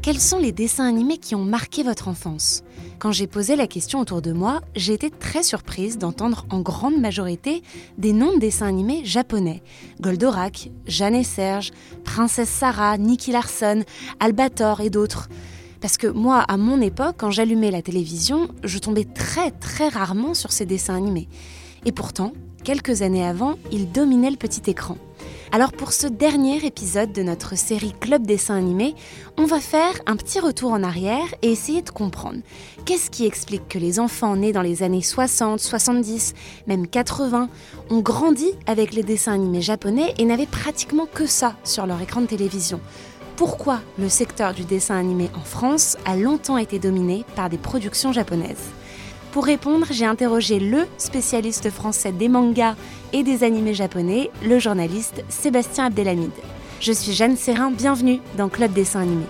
Quels sont les dessins animés qui ont marqué votre enfance? Quand j'ai posé la question autour de moi, j'ai été très surprise d'entendre en grande majorité des noms de dessins animés japonais. Goldorak, Jeanne et Serge, Princesse Sarah, Nicky Larson, Albator et d'autres. Parce que moi, à mon époque, quand j'allumais la télévision, je tombais très très rarement sur ces dessins animés. Et pourtant, quelques années avant, ils dominaient le petit écran. Alors pour ce dernier épisode de notre série Club dessin animé, on va faire un petit retour en arrière et essayer de comprendre qu'est-ce qui explique que les enfants nés dans les années 60, 70, même 80 ont grandi avec les dessins animés japonais et n'avaient pratiquement que ça sur leur écran de télévision? Pourquoi le secteur du dessin animé en France a longtemps été dominé par des productions japonaises? Pour répondre, j'ai interrogé le spécialiste français des mangas et des animés japonais, le journaliste Sébastien Abdelhamid. Je suis Jeanne Serrin, bienvenue dans Club Dessin Animé.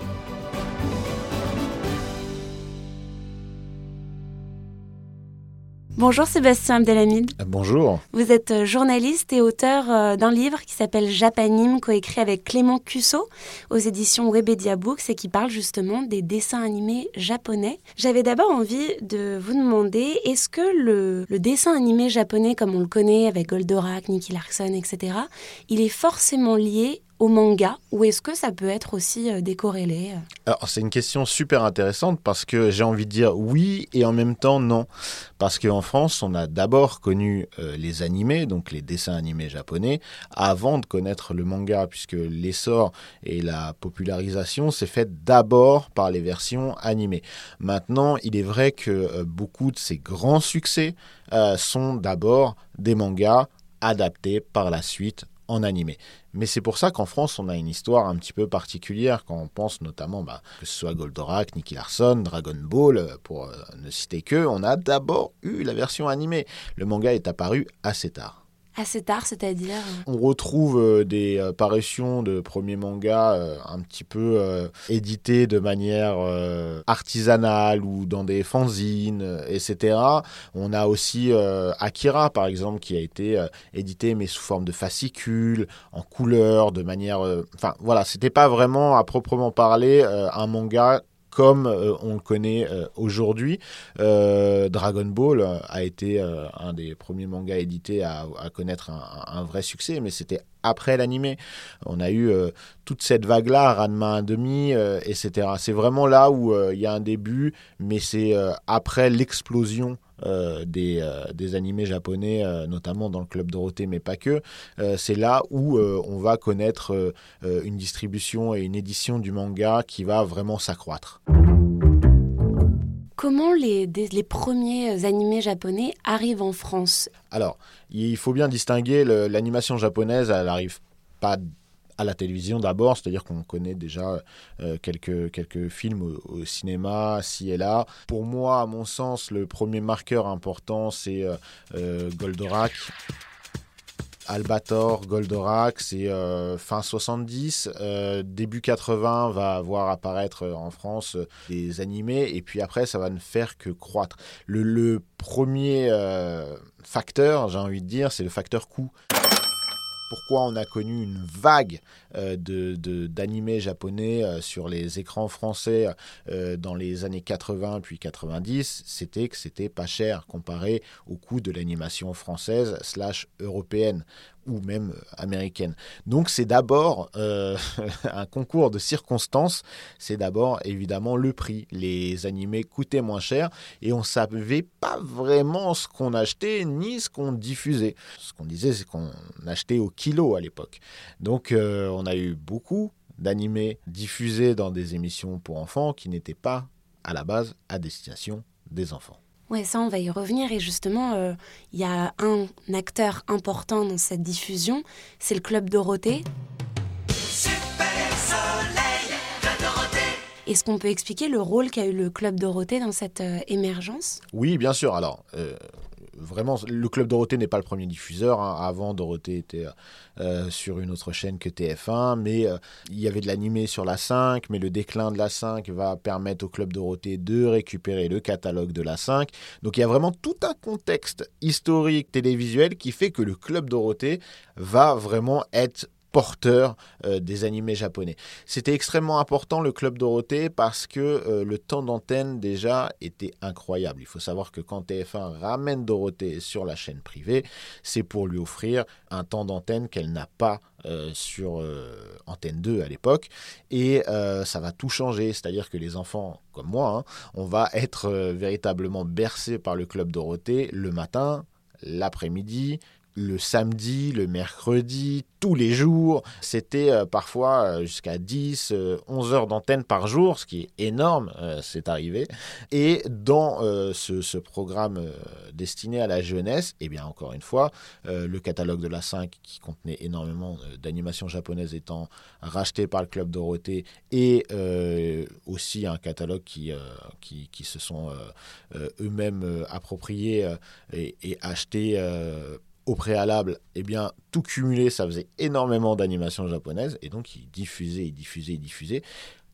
Bonjour Sébastien Abdelhamid. Bonjour. Vous êtes euh, journaliste et auteur euh, d'un livre qui s'appelle Japanime, coécrit avec Clément Cusso aux éditions Webedia Books et qui parle justement des dessins animés japonais. J'avais d'abord envie de vous demander, est-ce que le, le, dessin animé japonais comme on le connaît avec Goldorak, Nicky Larson, etc., il est forcément lié au manga ou est-ce que ça peut être aussi euh, décorrélé Alors c'est une question super intéressante parce que j'ai envie de dire oui et en même temps non. Parce qu'en France, on a d'abord connu euh, les animés, donc les dessins animés japonais, avant de connaître le manga, puisque l'essor et la popularisation s'est fait d'abord par les versions animées. Maintenant, il est vrai que euh, beaucoup de ces grands succès sont d'abord des mangas adaptés par la suite en animé. Mais c'est pour ça qu'en France, on a une histoire un petit peu particulière quand on pense notamment bah, que ce soit Goldorak, Nicky Larson, Dragon Ball, euh, pour euh, ne citer que, on a d'abord eu la version animée. Le manga est apparu assez tard. Assez tard, c'est-à-dire On retrouve euh, des euh, parutions de premiers mangas euh, un petit peu édités de manière artisanale ou dans des fanzines, etc. On a aussi Akira, par exemple, qui a été édité mais sous forme de fascicules, en couleur, de manière... Enfin, voilà, c'était pas vraiment à proprement parler un manga comme euh, on le connaît euh, aujourd'hui. Euh, Dragon Ball a été un des premiers mangas édités à, connaître un, vrai succès, mais c'était après l'animé. On a eu toute cette vague-là, Ranma 1,5, etc. C'est vraiment là où il y a un début, mais c'est après l'explosion des, euh, des, animés japonais, euh, notamment dans le Club Dorothée, mais pas que. c'est là où on va connaître une distribution et une édition du manga qui va vraiment s'accroître. Comment les, les, premiers animés japonais arrivent en France? Alors, il faut bien distinguer l'animation japonaise, elle n'arrive pas à la télévision d'abord, c'est-à-dire qu'on connaît déjà euh, quelques, quelques films au, cinéma, ci et là. Pour moi, à mon sens, le premier marqueur important, c'est euh, euh, Goldorak. Albator, Goldorak, c'est fin 70, début 80 va voir apparaître en France des animés et puis après ça va ne faire que croître. Le premier facteur, j'ai envie de dire, c'est le facteur coût pourquoi on a connu une vague euh, d'animés japonais euh, sur les écrans français euh, dans les années 80 puis 90, c'était que c'était pas cher comparé au coût de l'animation française slash européenne ou même américaine. Donc c'est d'abord un concours de circonstances, c'est d'abord évidemment le prix. Les animés coûtaient moins cher et on savait pas vraiment ce qu'on achetait ni ce qu'on diffusait. Ce qu'on disait c'est qu'on achetait au kilo à l'époque. Donc on a eu beaucoup d'animés diffusés dans des émissions pour enfants qui n'étaient pas à la base à destination des enfants. Ouais, ça, on va y revenir. Et justement, euh, il y a un acteur important dans cette diffusion, c'est le Club Dorothée. Est-ce qu'on peut expliquer le rôle qu'a eu le Club Dorothée dans cette euh, émergence? Oui, bien sûr. Alors, euh, vraiment, le Club Dorothée n'est pas le premier diffuseur. hein. Avant, Dorothée était euh, sur une autre chaîne que TF1, mais euh, il y avait de l'animé sur la 5, mais le déclin de la 5 va permettre au Club Dorothée de récupérer le catalogue de la 5. Donc il y a vraiment tout un contexte historique télévisuel qui fait que le Club Dorothée va vraiment être porteur euh, des animés japonais. C'était extrêmement important le Club Dorothée parce que euh, le temps d'antenne déjà était incroyable. Il faut savoir que quand TF1 ramène Dorothée sur la chaîne privée, c'est pour lui offrir un temps d'antenne qu'elle n'a pas euh, sur Antenne 2 à l'époque. Et ça va tout changer, c'est-à-dire que les enfants comme moi, hein, on va être véritablement bercés par le Club Dorothée le matin, l'après-midi, le samedi, le mercredi, tous les jours. C'était euh, parfois euh, jusqu'à 10, euh, 11 heures d'antenne par jour, ce qui est énorme, euh, c'est arrivé. Et dans euh, ce, programme euh, destiné à la jeunesse, et bien encore une fois, euh, le catalogue de la 5 qui contenait énormément euh, d'animations japonaises étant racheté par le Club Dorothée et euh, aussi un catalogue qui, euh, qui, qui se sont euh, euh, eux-mêmes euh, appropriés euh, et, et achetés euh, au préalable, eh bien, tout cumulé, ça faisait énormément d'animations japonaises, et donc ils diffusaient, ils diffusaient, ils diffusaient,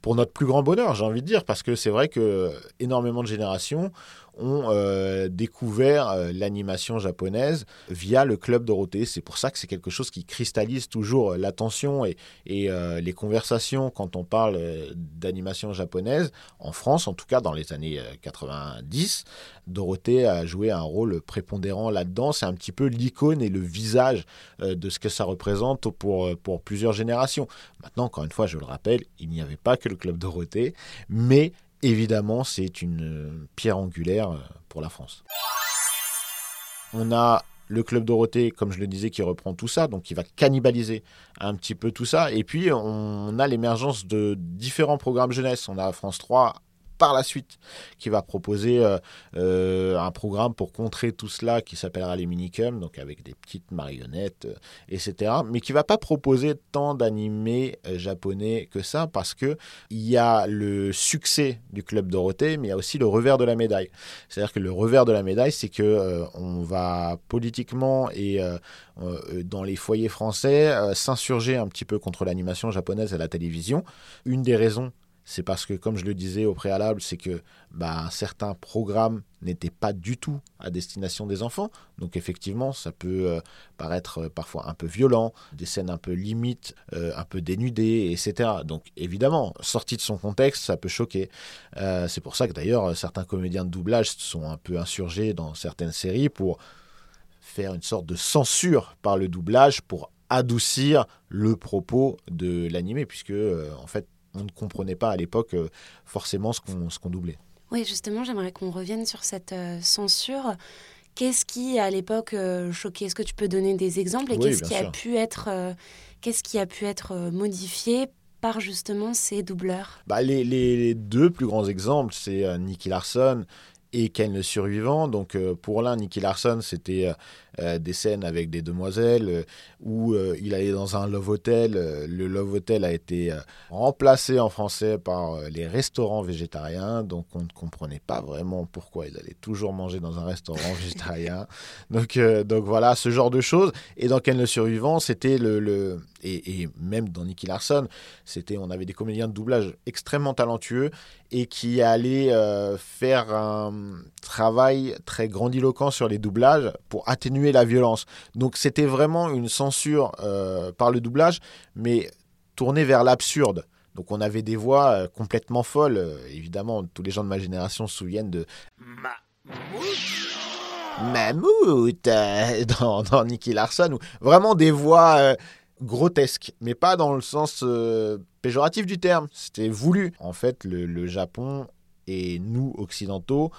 pour notre plus grand bonheur, j'ai envie de dire, parce que c'est vrai que énormément de générations ont euh, découvert euh, l'animation japonaise via le club Dorothée. C'est pour ça que c'est quelque chose qui cristallise toujours euh, l'attention et, les conversations quand on parle d'animation japonaise, en France en tout cas dans les années euh, 90. Dorothée a joué un rôle prépondérant là-dedans. C'est un petit peu l'icône et le visage de ce que ça représente pour, pour plusieurs générations. Maintenant, encore une fois, je le rappelle, il n'y avait pas que le club Dorothée, mais évidemment, c'est une euh, pierre angulaire euh, pour la France. On a le club Dorothée, comme je le disais, qui reprend tout ça, donc qui va cannibaliser un petit peu tout ça. Et puis, on a l'émergence de différents programmes jeunesse. On a France 3 par la suite qui va proposer euh, euh, un programme pour contrer tout cela qui s'appellera les minicums, donc avec des petites marionnettes, euh, etc. Mais qui va pas proposer tant d'animés japonais que ça parce que il y a le succès du club Dorothée, mais il y a aussi le revers de la médaille. C'est-à-dire que le revers de la médaille, c'est que on va politiquement et dans les foyers français s'insurger un petit peu contre l'animation japonaise à la télévision. Une des raisons c'est parce que, comme je le disais au préalable, c'est que bah, certains programmes n'étaient pas du tout à destination des enfants. Donc effectivement, ça peut euh, paraître euh, parfois un peu violent, des scènes un peu limites, euh, un peu dénudées, etc. Donc évidemment, sorti de son contexte, ça peut choquer. C'est pour ça que d'ailleurs, certains comédiens de doublage sont un peu insurgés dans certaines séries pour faire une sorte de censure par le doublage pour adoucir le propos de l'animé, puisque en fait, on ne comprenait pas à l'époque euh, forcément ce qu'on doublait. Oui, justement, j'aimerais qu'on revienne sur cette euh, censure. Qu'est-ce qui, à l'époque, euh, choquait? Est-ce que tu peux donner des exemples? Et Oui, qu'est-ce qui a pu être, qu'est-ce qui a pu être modifié par justement ces doubleurs? Bah, les, les- deux plus grands exemples, c'est Nicky Larson et Ken le survivant. Donc euh, pour l'un, Nicky Larson, c'était euh, euh, des scènes avec des demoiselles où il allait dans un love hotel. Le love hotel a été remplacé en français par les restaurants végétariens. Donc on ne comprenait pas vraiment pourquoi il allait toujours manger dans un restaurant végétarien. Donc, donc voilà, ce genre de choses. Et dans Ken le survivant, c'était le... le et, même dans Nicky Larson, c'était, on avait des comédiens de doublage extrêmement talentueux et qui allaient euh, faire un travail très grandiloquent sur les doublages pour atténuer la violence. Donc c'était vraiment une censure euh, par le doublage, mais tournée vers l'absurde. Donc on avait des voix euh, complètement folles. Évidemment, tous les gens de ma génération se souviennent de Mammouth euh, dans, Nicky Larson. Vraiment des voix grotesques, mais pas dans le sens euh, péjoratif du terme. C'était voulu. En fait, le, Japon et nous, occidentaux,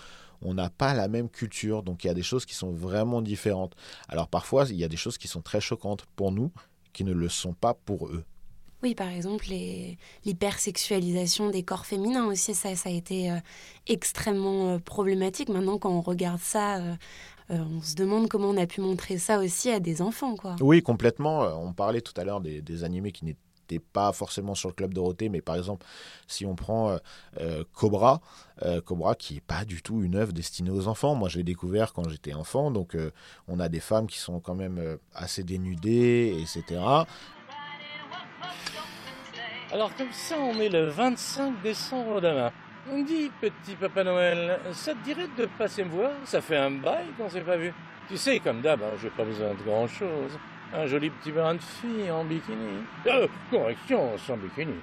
on n'a pas la même culture, donc il y a des choses qui sont vraiment différentes. Alors parfois, il y a des choses qui sont très choquantes pour nous, qui ne le sont pas pour eux. Oui, par exemple, l'hypersexualisation des corps féminins aussi, ça, a été euh, extrêmement euh, problématique. Maintenant, quand on regarde ça, on se demande comment on a pu montrer ça aussi à des enfants. Quoi. Oui, complètement. On parlait tout à l'heure des, des animés qui n'étaient pas forcément sur le club Dorothée, mais par exemple, si on prend Cobra, Cobra qui n'est pas du tout une œuvre destinée aux enfants. Moi, je l'ai découvert quand j'étais enfant, donc on a des femmes qui sont quand même assez dénudées, etc. Alors comme ça, on est le 25 décembre demain. On dit, petit Papa Noël, ça te dirait de passer me voir? Ça fait un bail qu'on s'est pas vu. Tu sais, comme d'hab, hein, j'ai pas besoin de grand-chose. Un joli petit brin de fille en bikini. Euh, correction, sans bikini.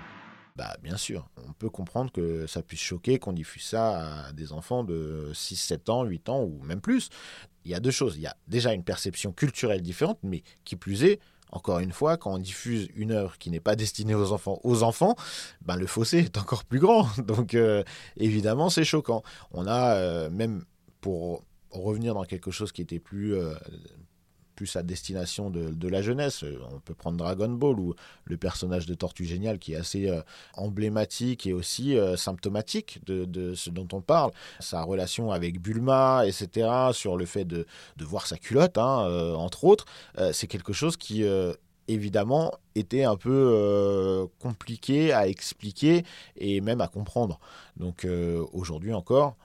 Bah bien sûr, on peut comprendre que ça puisse choquer qu'on diffuse ça à des enfants de 6, 7 ans, 8 ans ou même plus. Il y a deux choses. Il y a déjà une perception culturelle différente, mais qui plus est, encore une fois, quand on diffuse une œuvre qui n'est pas destinée aux enfants, aux enfants, ben le fossé est encore plus grand. Donc euh, évidemment, c'est choquant. On a euh, même pour revenir dans quelque chose qui était plus euh, plus à destination de, la jeunesse. On peut prendre Dragon Ball ou le personnage de Tortue Génial qui est assez euh, emblématique et aussi euh, symptomatique de, ce dont on parle. Sa relation avec Bulma, etc., sur le fait de, voir sa culotte, hein, euh, entre autres, c'est quelque chose qui évidemment était un peu compliqué à expliquer et même à comprendre. Donc aujourd'hui encore,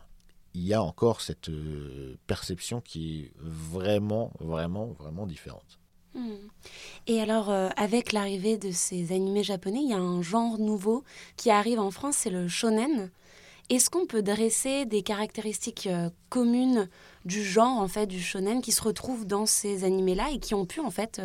il y a encore cette euh, perception qui est vraiment, vraiment, vraiment différente. Hmm. Et alors, euh, avec l'arrivée de ces animés japonais, il y a un genre nouveau qui arrive en France, c'est le shonen. Est-ce qu'on peut dresser des caractéristiques euh, communes du genre en fait du shonen qui se retrouvent dans ces animés-là et qui ont pu en fait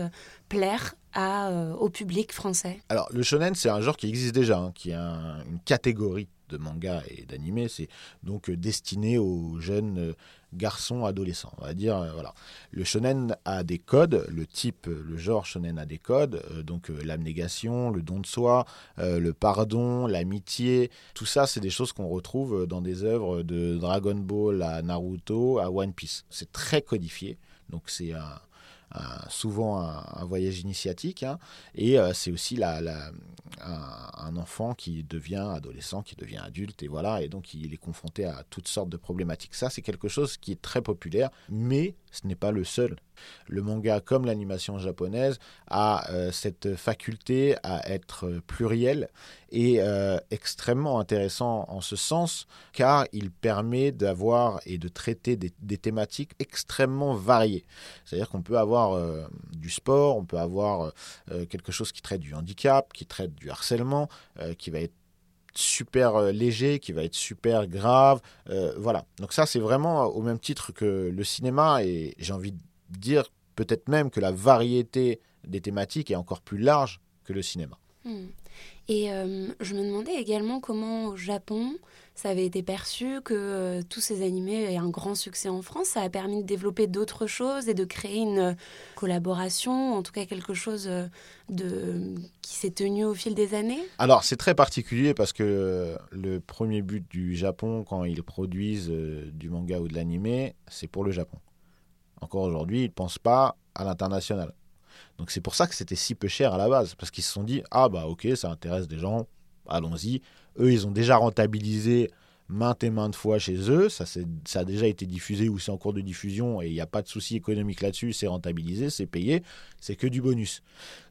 plaire à, au public français? Alors le shonen c'est un genre qui existe déjà, hein, qui est une catégorie de manga et d'animé, c'est donc euh, destiné aux jeunes euh, garçons adolescents. On va dire, euh, voilà. Le shonen a des codes, le type, le genre shonen a des codes, donc l'abnégation, le don de soi, le pardon, l'amitié, tout ça, c'est des choses qu'on retrouve dans des œuvres de Dragon Ball à Naruto à One Piece. C'est très codifié, donc c'est un souvent un, voyage initiatique. Hein. et euh, c'est aussi la, un, enfant qui devient adolescent, qui devient adulte, et voilà, et donc il est confronté à toutes sortes de problématiques. Ça, c'est quelque chose qui est très populaire, mais ce n'est pas le seul. Le manga, comme l'animation japonaise, a euh, cette faculté à être pluriel et euh, extrêmement intéressant en ce sens, car il permet d'avoir et de traiter des, thématiques extrêmement variées. C'est-à-dire qu'on peut avoir euh, du sport, on peut avoir quelque chose qui traite du handicap, qui traite du harcèlement, qui va être super léger, qui va être super grave. voilà. Donc ça, c'est vraiment au même titre que le cinéma, et j'ai envie de dire peut-être même que la variété des thématiques est encore plus large que le cinéma. Hmm. Et euh, je me demandais également comment au Japon ça avait été perçu que euh, tous ces animés aient un grand succès en France. Ça a permis de développer d'autres choses et de créer une euh, collaboration, en tout cas quelque chose de, qui s'est tenu au fil des années. Alors c'est très particulier parce que le premier but du Japon quand ils produisent du manga ou de l'animé, c'est pour le Japon. Encore aujourd'hui, ils ne pensent pas à l'international. Donc c'est pour ça que c'était si peu cher à la base, parce qu'ils se sont dit, ah bah ok, ça intéresse des gens, allons-y. Eux, ils ont déjà rentabilisé maintes et maintes fois chez eux, ça, ça a déjà été diffusé ou c'est en cours de diffusion et il n'y a pas de souci économique là-dessus, c'est rentabilisé, c'est payé, c'est que du bonus.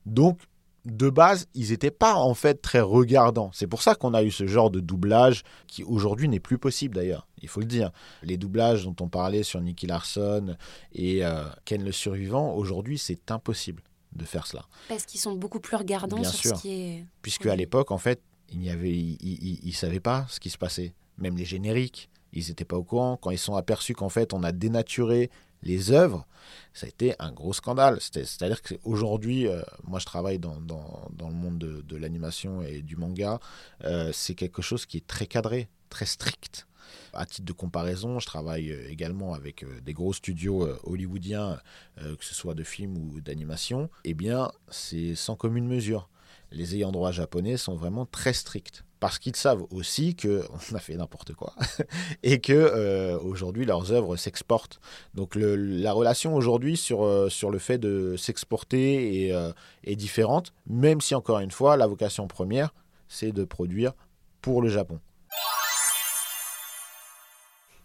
Donc de base, ils n'étaient pas en fait très regardants. C'est pour ça qu'on a eu ce genre de doublage qui aujourd'hui n'est plus possible d'ailleurs, il faut le dire. Les doublages dont on parlait sur Nicky Larson et euh, Ken le Survivant, aujourd'hui c'est impossible de faire cela. Parce qu'ils sont beaucoup plus regardants sur ce qui est... Puisque à l'époque, en fait, il n'y avait, ils ne savaient pas ce qui se passait. Même les génériques, ils n'étaient pas au courant. Quand ils sont aperçus qu'en fait, on a dénaturé les œuvres, ça a été un gros scandale. C'est-à-dire qu'aujourd'hui, euh, moi je travaille dans, dans, le monde de, l'animation et du manga, euh, c'est quelque chose qui est très cadré, très strict. À titre de comparaison, je travaille euh, également avec des gros studios hollywoodiens, que ce soit de films ou d'animation. Eh bien, c'est sans commune mesure. les ayants droit japonais sont vraiment très stricts parce qu'ils savent aussi que on a fait n'importe quoi et que euh, aujourd'hui leurs œuvres s'exportent. Donc la relation aujourd'hui sur, euh, sur le fait de s'exporter euh, est différente, même si encore une fois la vocation première c'est de produire pour le Japon.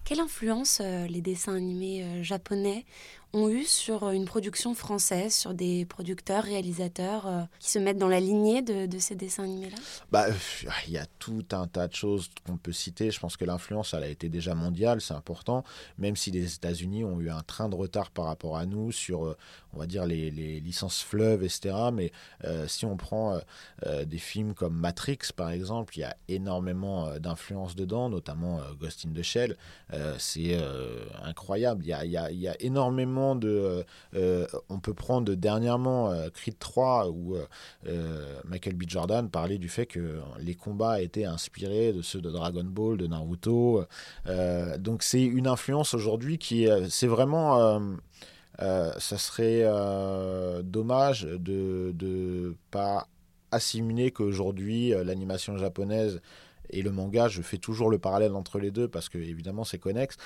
Quelle influence les dessins animés japonais ont eu sur une production française, sur des producteurs, réalisateurs euh, qui se mettent dans la lignée de, ces dessins animés-là? Bah, Il y a tout un tas de choses qu'on peut citer. Je pense que l'influence, elle a été déjà mondiale, c'est important, même si les États-Unis ont eu un train de retard par rapport à nous sur, euh, on va dire, les, licences fleuves, etc. Mais euh, si on prend des films comme Matrix, par exemple, il y a énormément d'influence dedans, notamment Ghost in the Shell. c'est incroyable. Il y a énormément de. Euh, euh, on peut prendre dernièrement euh, Creed 3 où Michael B. Jordan parlait du fait que les combats étaient inspirés de ceux de Dragon Ball, de Naruto. donc c'est une influence aujourd'hui qui. c'est vraiment. ça serait dommage de ne pas assimiler qu'aujourd'hui l'animation japonaise et le manga, je fais toujours le parallèle entre les deux parce que évidemment c'est connexe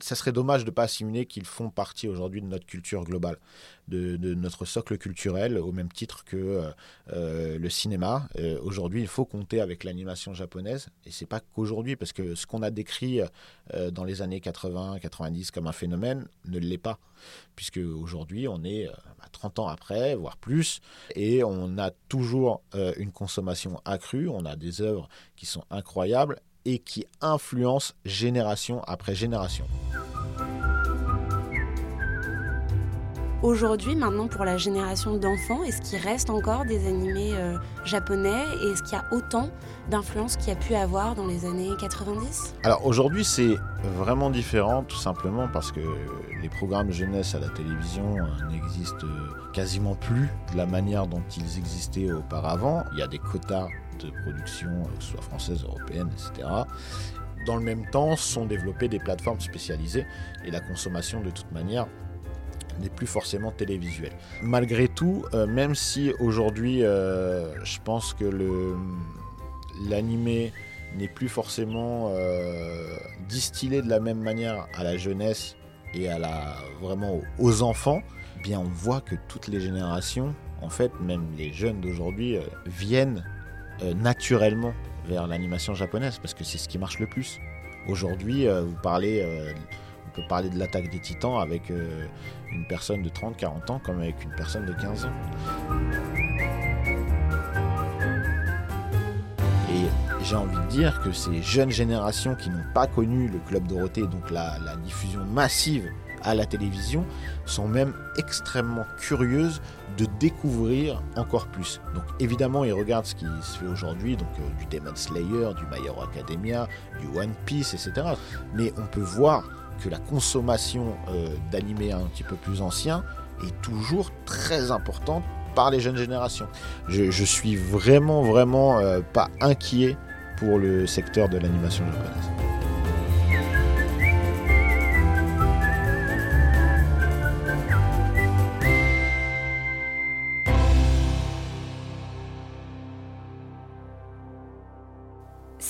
ça serait dommage de ne pas assimiler qu'ils font partie aujourd'hui de notre culture globale, de, notre socle culturel, au même titre que euh, euh, le cinéma. Euh, aujourd'hui, il faut compter avec l'animation japonaise, et c'est pas qu'aujourd'hui, parce que ce qu'on a décrit dans les années 80-90 comme un phénomène ne l'est pas, puisque aujourd'hui, on est 30 ans après, voire plus, et on a toujours une consommation accrue, on a des œuvres qui sont incroyables, et qui influence génération après génération. Aujourd'hui, maintenant, pour la génération d'enfants, est-ce qu'il reste encore des animés euh, japonais et est-ce qu'il y a autant d'influence qu'il y a pu avoir dans les années 90 Alors aujourd'hui, c'est vraiment différent, tout simplement parce que les programmes jeunesse à la télévision euh, n'existent quasiment plus de la manière dont ils existaient auparavant. Il y a des quotas de production, euh, que ce soit française, européenne, etc. Dans le même temps, sont développées des plateformes spécialisées et la consommation, de toute manière, n'est plus forcément télévisuelle. Malgré tout, euh, même si aujourd'hui, euh, je pense que l'animé n'est plus forcément distillé de la même manière à la jeunesse et à la vraiment aux enfants, eh bien on voit que toutes les générations, en fait, même les jeunes d'aujourd'hui, viennent euh, naturellement vers l'animation japonaise parce que c'est ce qui marche le plus. Aujourd'hui, euh, vous parlez, euh, on peut parler de l'attaque des titans avec une personne de 30-40 ans comme avec une personne de 15 ans. Et j'ai envie de dire que ces jeunes générations qui n'ont pas connu le Club Dorothée, donc la diffusion massive à la télévision sont même extrêmement curieuses de découvrir encore plus. Donc évidemment, ils regardent ce qui se fait aujourd'hui, donc euh, du Demon Slayer, du My Hero Academia, du One Piece, etc. Mais on peut voir que la consommation euh, d'animés un petit peu plus anciens est toujours très importante par les jeunes générations. Je, je suis vraiment, vraiment euh, pas inquiet pour le secteur de l'animation japonaise.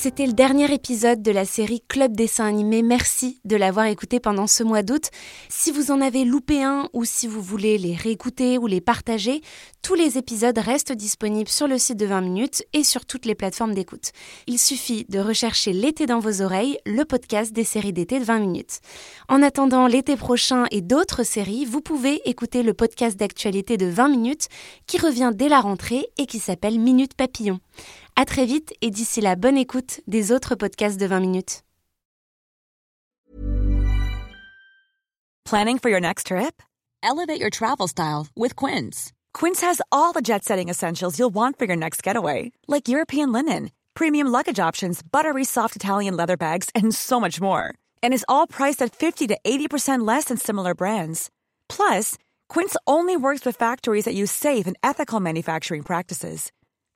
C'était le dernier épisode de la série Club Dessin Animé. Merci de l'avoir écouté pendant ce mois d'août. Si vous en avez loupé un ou si vous voulez les réécouter ou les partager, tous les épisodes restent disponibles sur le site de 20 minutes et sur toutes les plateformes d'écoute. Il suffit de rechercher L'été dans vos oreilles, le podcast des séries d'été de 20 minutes. En attendant l'été prochain et d'autres séries, vous pouvez écouter le podcast d'actualité de 20 minutes qui revient dès la rentrée et qui s'appelle Minute Papillon. À très vite et d'ici là, bonne écoute des autres podcasts de 20 minutes. Planning for your next trip? Elevate your travel style with Quince. Quince has all the jet-setting essentials you'll want for your next getaway, like European linen, premium luggage options, buttery soft Italian leather bags, and so much more. And is all priced at 50 to 80% less than similar brands. Plus, Quince only works with factories that use safe and ethical manufacturing practices.